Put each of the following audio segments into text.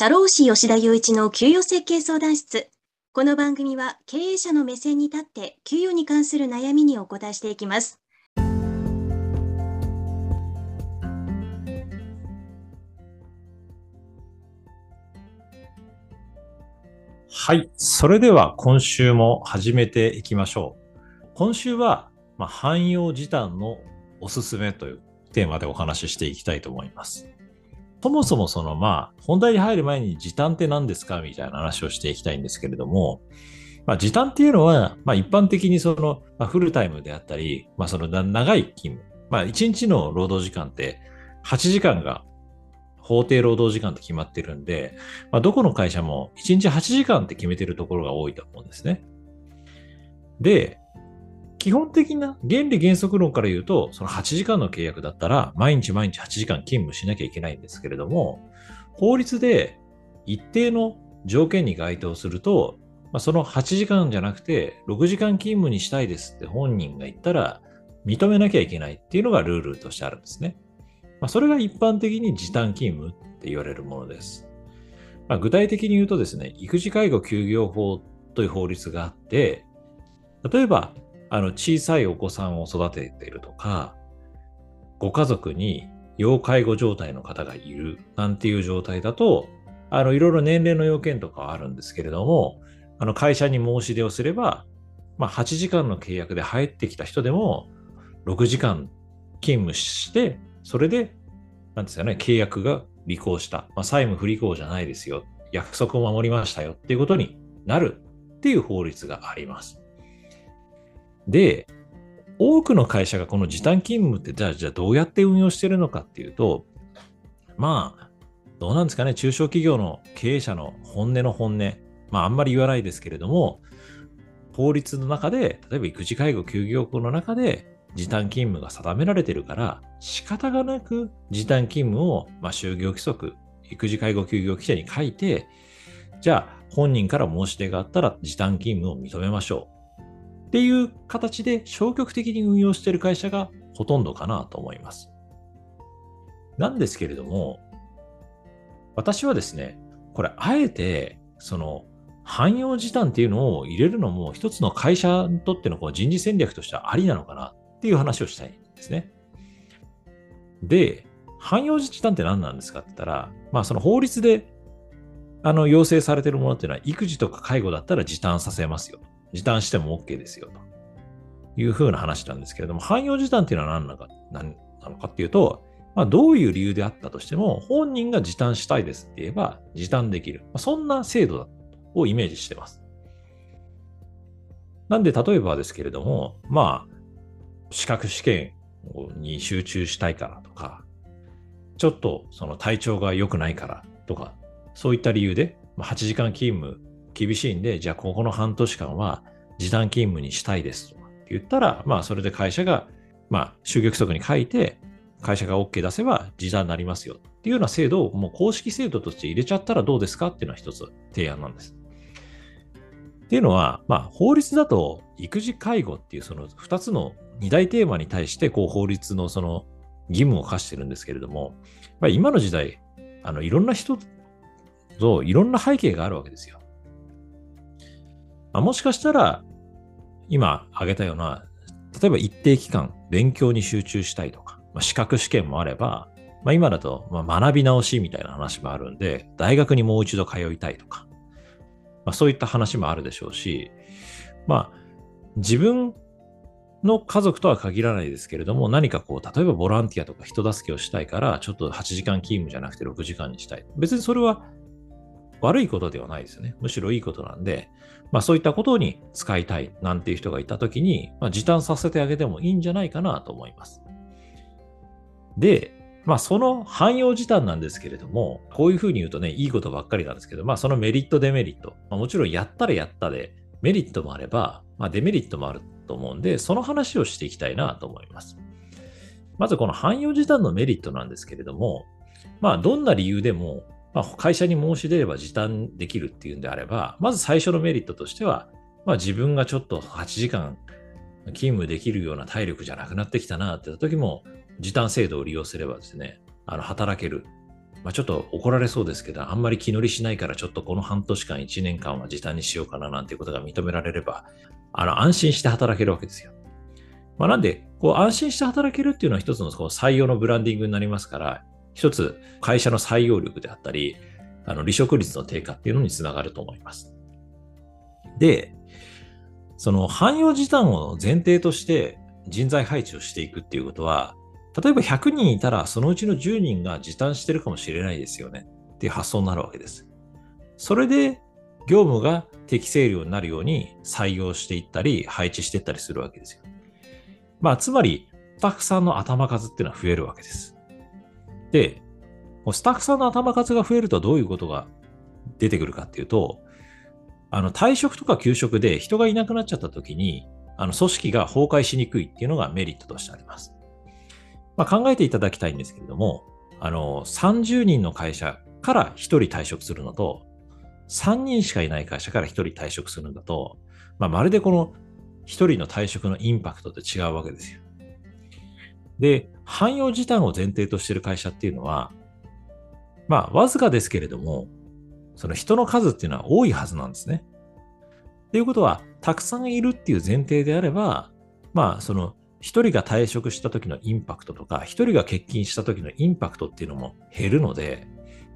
社労士吉田雄一の給与設計相談室。この番組は経営者の目線に立って給与に関する悩みにお答えしていきます。はい。それでは今週も始めていきましょう。今週は、まあ、汎用時短のおすすめというテーマでお話ししていきたいと思います。そもそもそのまあ、本題に入る前に時短って何ですかみたいな話をしていきたいんですけれども、まあ、時短っていうのは、まあ、一般的にその、フルタイムであったり、まあ、その長い勤務、まあ、1日の労働時間って8時間が法定労働時間って決まってるんで、まあ、どこの会社も1日8時間って決めてるところが多いと思うんですね。で、基本的な原理原則論から言うと、その8時間の契約だったら、毎日毎日8時間勤務しなきゃいけないんですけれども、法律で一定の条件に該当すると、まあ、その8時間じゃなくて、6時間勤務にしたいですって本人が言ったら、認めなきゃいけないっていうのがルールとしてあるんですね。まあ、それが一般的に時短勤務って言われるものです。まあ、具体的に言うとですね、育児介護休業法という法律があって、例えばあの、小さいお子さんを育てているとか、ご家族に要介護状態の方がいるなんていう状態だと、あの、いろいろ年齢の要件とかはあるんですけれども、あの、会社に申し出をすれば、まあ、8時間の契約で入ってきた人でも、6時間勤務して、それで、なんですかね、契約が履行した。まあ、債務不履行じゃないですよ。約束を守りましたよっていうことになるっていう法律があります。で、多くの会社がこの時短勤務ってじゃあ、じゃあどうやって運用してるのかっていうと、まあ、どうなんですかね、中小企業の経営者の本音の本音、まああんまり言わないですけれども、法律の中で、例えば育児介護休業法の中で時短勤務が定められてるから、仕方がなく時短勤務を、まあ、就業規則、育児介護休業規定に書いて、じゃあ本人から申し出があったら時短勤務を認めましょう。っていう形で消極的に運用している会社がほとんどかなと思います。なんですけれども、私はですね、これあえて、その、汎用時短っていうのを入れるのも一つの会社にとってのこう人事戦略としてはありなのかなっていう話をしたいんですね。で、汎用時短って何なんですかって言ったら、まあその法律であの要請されているものっていうのは育児とか介護だったら時短させますよ。時短しても OK ですよ、というふうな話なんですけれども、汎用時短っていうのは何なのか何なのかっていうと、まあ、どういう理由であったとしても、本人が時短したいですって言えば、時短できる。まあ、そんな制度をイメージしてます。なんで、例えばですけれども、まあ、資格試験に集中したいからとか、ちょっとその体調が良くないからとか、そういった理由で、8時間勤務厳しいんで、じゃあここの半年間は時短勤務にしたいですとかって言ったら、まあそれで会社が、まあ就業規則に書いて、会社が OK 出せば時短になりますよっていうような制度をもう公式制度として入れちゃったらどうですかっていうのは一つ提案なんです。っていうのは、まあ法律だと育児介護っていうその二つの二大テーマに対してこう法律のその義務を課してるんですけれども、まあ、今の時代、あのいろんな人といろんな背景があるわけですよ。あ、もしかしたら、今挙げたような、例えば一定期間勉強に集中したいとか、まあ、資格試験もあれば、まあ、今だとま学び直しみたいな話もあるんで、大学にもう一度通いたいとか、まあ、そういった話もあるでしょうし、まあ、自分の家族とは限らないですけれども、何かこう、例えばボランティアとか人助けをしたいから、ちょっと8時間勤務じゃなくて6時間にしたい。別にそれは悪いことではないですよね。むしろいいことなんで、まあそういったことに使いたいなんていう人がいたときに、まあ、時短させてあげてもいいんじゃないかなと思います。で、まあその汎用時短なんですけれども、こういうふうに言うとね、いいことばっかりなんですけど、まあそのメリット、デメリット、まあ、もちろんやったらやったで、メリットもあれば、まあデメリットもあると思うんで、その話をしていきたいなと思います。まずこの汎用時短のメリットなんですけれども、まあどんな理由でもまあ、会社に申し出れば時短できるっていうんであれば、まず最初のメリットとしては、まあ、自分がちょっと8時間勤務できるような体力じゃなくなってきたなってた時も、時短制度を利用すればですね、あの働けるまあ、ちょっと怒られそうですけど、あんまり気乗りしないから、ちょっとこの半年間、1年間は時短にしようかななんていうことが認められれば、あの安心して働けるわけですよ。まあ、なんで、安心して働けるっていうのは一つのこう採用のブランディングになりますから、一つ会社の採用力であったり、あの離職率の低下っていうのにつながると思います。で、その汎用時短を前提として人材配置をしていくっていうことは、例えば100人いたらそのうちの10人が時短してるかもしれないですよねっていう発想になるわけです。それで業務が適正量になるように採用していったり配置していったりするわけですよ。まあ、つまり、スタッフさんの頭数っていうのは増えるわけです。で、スタッフさんの頭数が増えるとどういうことが出てくるかっていうと、あの退職とか休職で人がいなくなっちゃった時に、あの組織が崩壊しにくいっていうのがメリットとしてあります。まあ、考えていただきたいんですけれども、あの30人の会社から1人退職するのと、3人しかいない会社から1人退職するんだと、まあ、まるでこの1人の退職のインパクトって違うわけですよ。で、汎用時短を前提としてる会社っていうのは、まあ、わずかですけれども、その人の数っていうのは多いはずなんですね。ということは、たくさんいるっていう前提であれば、まあ、その一人が退職した時のインパクトとか、一人が欠勤した時のインパクトっていうのも減るので、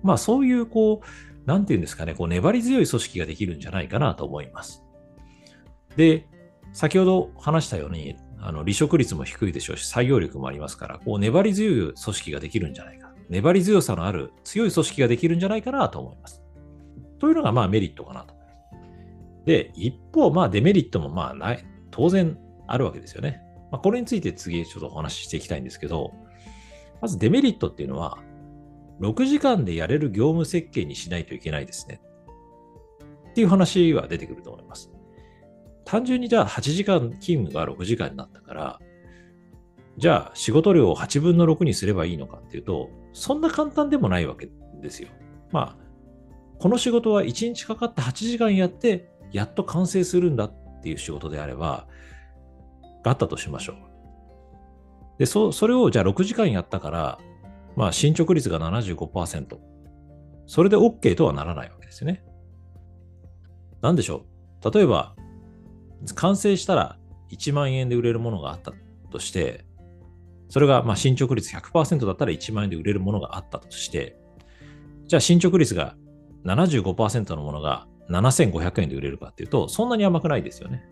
まあそういうこう、なんていうんですかね、こう粘り強い組織ができるんじゃないかなと思います。で、先ほど話したように、あの離職率も低いでしょうし、採用力もありますから、こう粘り強い組織ができるんじゃないか。粘り強さのある強い組織ができるんじゃないかなと思います。というのがまあメリットかなと。で、一方、まあデメリットもまあない、当然あるわけですよね。まあ、これについて次ちょっとお話ししていきたいんですけど、まずデメリットっていうのは、6時間でやれる業務設計にしないといけないですね。っていう話は出てくると思います。単純にじゃあ8時間勤務が6時間になったから、じゃあ仕事量を8分の6にすればいいのかっていうと、そんな簡単でもないわけですよ。まあ、この仕事は1日かかって8時間やって、やっと完成するんだっていう仕事であれば、があったとしましょう。で、そそれをじゃあ6時間やったから、まあ進捗率が75%。それで OK とはならないわけですよね。なんでしょう？例えば、完成したら1万円で売れるものがあったとして、それがまあ進捗率100%だったら1万円で売れるものがあったとして、じゃあ進捗率が75%のものが7500円で売れるかっていうと、そんなに甘くないですよね。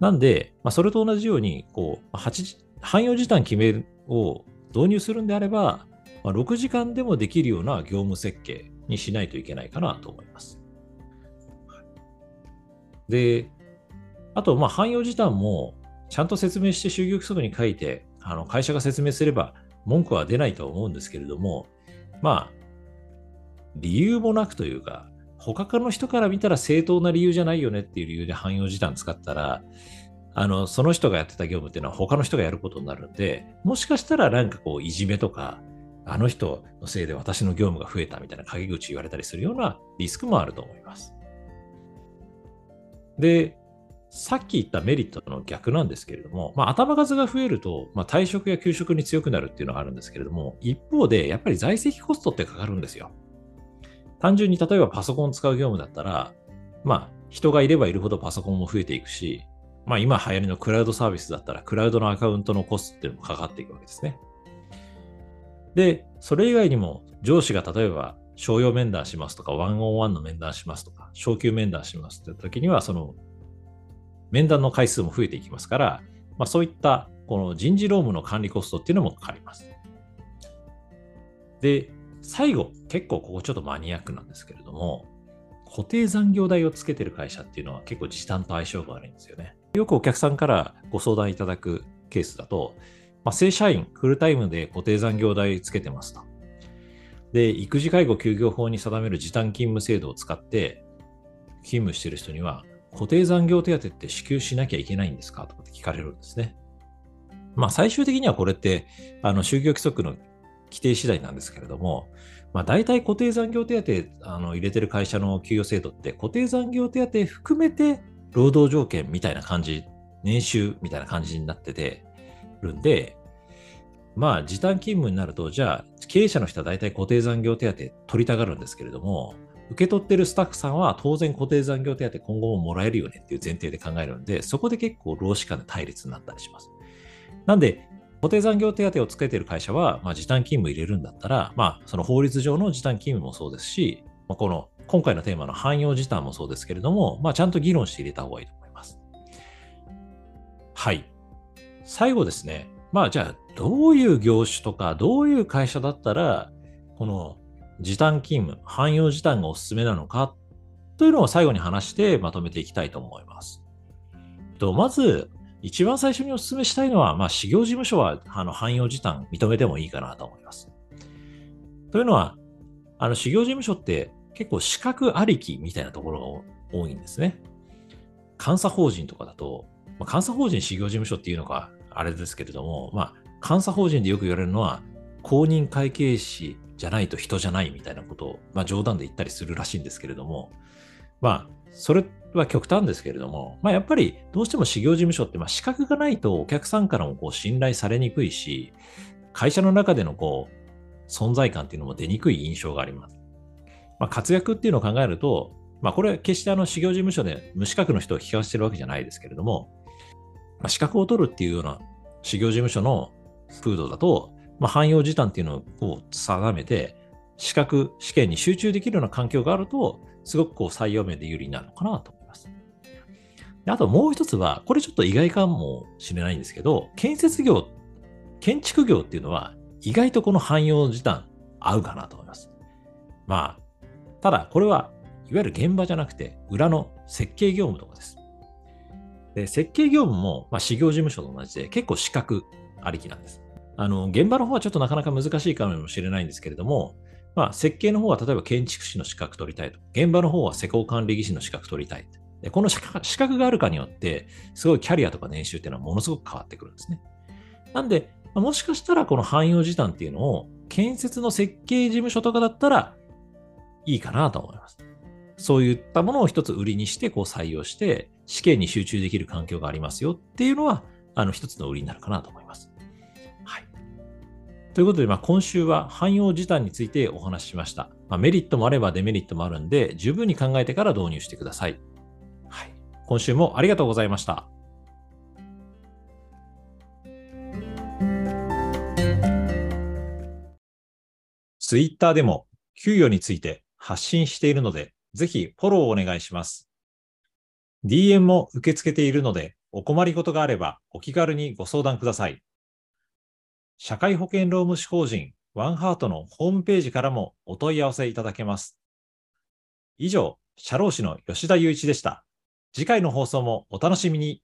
なんで、まあ、それと同じように、こう、汎用時短決めを導入するんであれば、まあ、6時間でもできるような業務設計にしないといけないかなと思います。で、あと、まあ、汎用時短もちゃんと説明して就業規則に書いて、あの会社が説明すれば文句は出ないと思うんですけれども、まあ、理由もなくというか、他の人から見たら正当な理由じゃないよねっていう理由で汎用時短使ったら、あの、その人がやってた業務っていうのは他の人がやることになるんで、もしかしたらなんかこう、いじめとか、あの人のせいで私の業務が増えたみたいな陰口言われたりするようなリスクもあると思います。で、さっき言ったメリットの逆なんですけれども、まあ、頭数が増えると、まあ、退職や休職に強くなるっていうのがあるんですけれども、一方で、やっぱり在籍コストってかかるんですよ。単純に例えばパソコン使う業務だったら、まあ、人がいればいるほどパソコンも増えていくし、まあ、今流行りのクラウドサービスだったら、クラウドのアカウントのコストっていうのもかかっていくわけですね。で、それ以外にも、上司が例えば、商用面談しますとか、ワンオンワンの面談しますとか、昇級面談しますって時には、その、面談の回数も増えていきますから、まあ、そういったこの人事労務の管理コストっていうのもかかります。で、最後、結構ここちょっとマニアックなんですけれども、固定残業代をつけてる会社っていうのは結構時短と相性が悪いんですよね。よくお客さんからご相談いただくケースだと、まあ、正社員、フルタイムで固定残業代つけてますと。で、育児介護休業法に定める時短勤務制度を使って勤務してる人には、固定残業手当って支給しなきゃいけないんですか？とかって聞かれるんですね。まあ最終的にはこれって、あの、就業規則の規定次第なんですけれども、まあ、大体固定残業手当あの入れてる会社の給与制度って固定残業手当含めて労働条件みたいな感じ、年収みたいな感じになっててるんで、まあ、時短勤務になると、じゃあ、経営者の人は大体固定残業手当取りたがるんですけれども、受け取ってるスタッフさんは当然固定残業手当今後ももらえるよねっていう前提で考えるんで、そこで結構労使間で対立になったりします。なんで、固定残業手当をつけてる会社は、まあ、時短勤務入れるんだったら、まあ、その法律上の時短勤務もそうですし、まあ、この今回のテーマの汎用時短もそうですけれども、まあ、ちゃんと議論して入れた方がいいと思います。はい。最後ですね。まあ、じゃあ、どういう業種とか、どういう会社だったら、この時短勤務、汎用時短がおすすめなのかというのを最後に話してまとめていきたいと思います。とまず、一番最初にお勧めしたいのは、まあ、事業事務所はあの汎用時短認めてもいいかなと思います。というのは、あの、事業事務所って結構資格ありきみたいなところが多いんですね。監査法人とかだと、まあ、監査法人事業事務所っていうのがあれですけれども、まあ、監査法人でよく言われるのは、公認会計士じゃないと人じゃないみたいなことを、まあ、冗談で言ったりするらしいんですけれども、まあ、それは極端ですけれども、まあ、やっぱりどうしても事業事務所って、まあ、資格がないとお客さんからもこう信頼されにくいし、会社の中でのこう存在感っていうのも出にくい印象があります。まあ、活躍っていうのを考えると、まあ、これは決してあの事業事務所で無資格の人を引かしてるわけじゃないですけれども、まあ、資格を取るっていうような事業事務所の風土だと、まあ、汎用時短っていうのを定めて、資格、試験に集中できるような環境があると、すごくこう採用面で有利になるのかなと思います。であともう一つは、これちょっと意外かもしれないんですけど、建設業、建築業っていうのは意外とこの汎用時短合うかなと思います。まあ、ただこれはいわゆる現場じゃなくて裏の設計業務とかです。で設計業務も、まあ、事業事務所と同じで結構資格ありきなんです。あの、現場の方はちょっとなかなか難しいかもしれないんですけれども、まあ、設計の方は例えば建築士の資格取りたいと。現場の方は施工管理技師の資格取りたい。でこの資格があるかによって、すごいキャリアとか年収っていうのはものすごく変わってくるんですね。なんで、もしかしたらこの汎用時短っていうのを建設の設計事務所とかだったらいいかなと思います。そういったものを一つ売りにしてこう採用して試験に集中できる環境がありますよっていうのはあの一つの売りになるかなと思います。ということで、まあ、今週は汎用時短についてお話ししました。まあ、メリットもあればデメリットもあるんで、十分に考えてから導入してください。はい。今週もありがとうございました。ツイッターでも給与について発信しているので、ぜひフォローをお願いします。DM も受け付けているので、お困りごとがあればお気軽にご相談ください。社会保険労務士法人ワンハートのホームページからもお問い合わせいただけます。以上、社労士の吉田祐一でした。次回の放送もお楽しみに。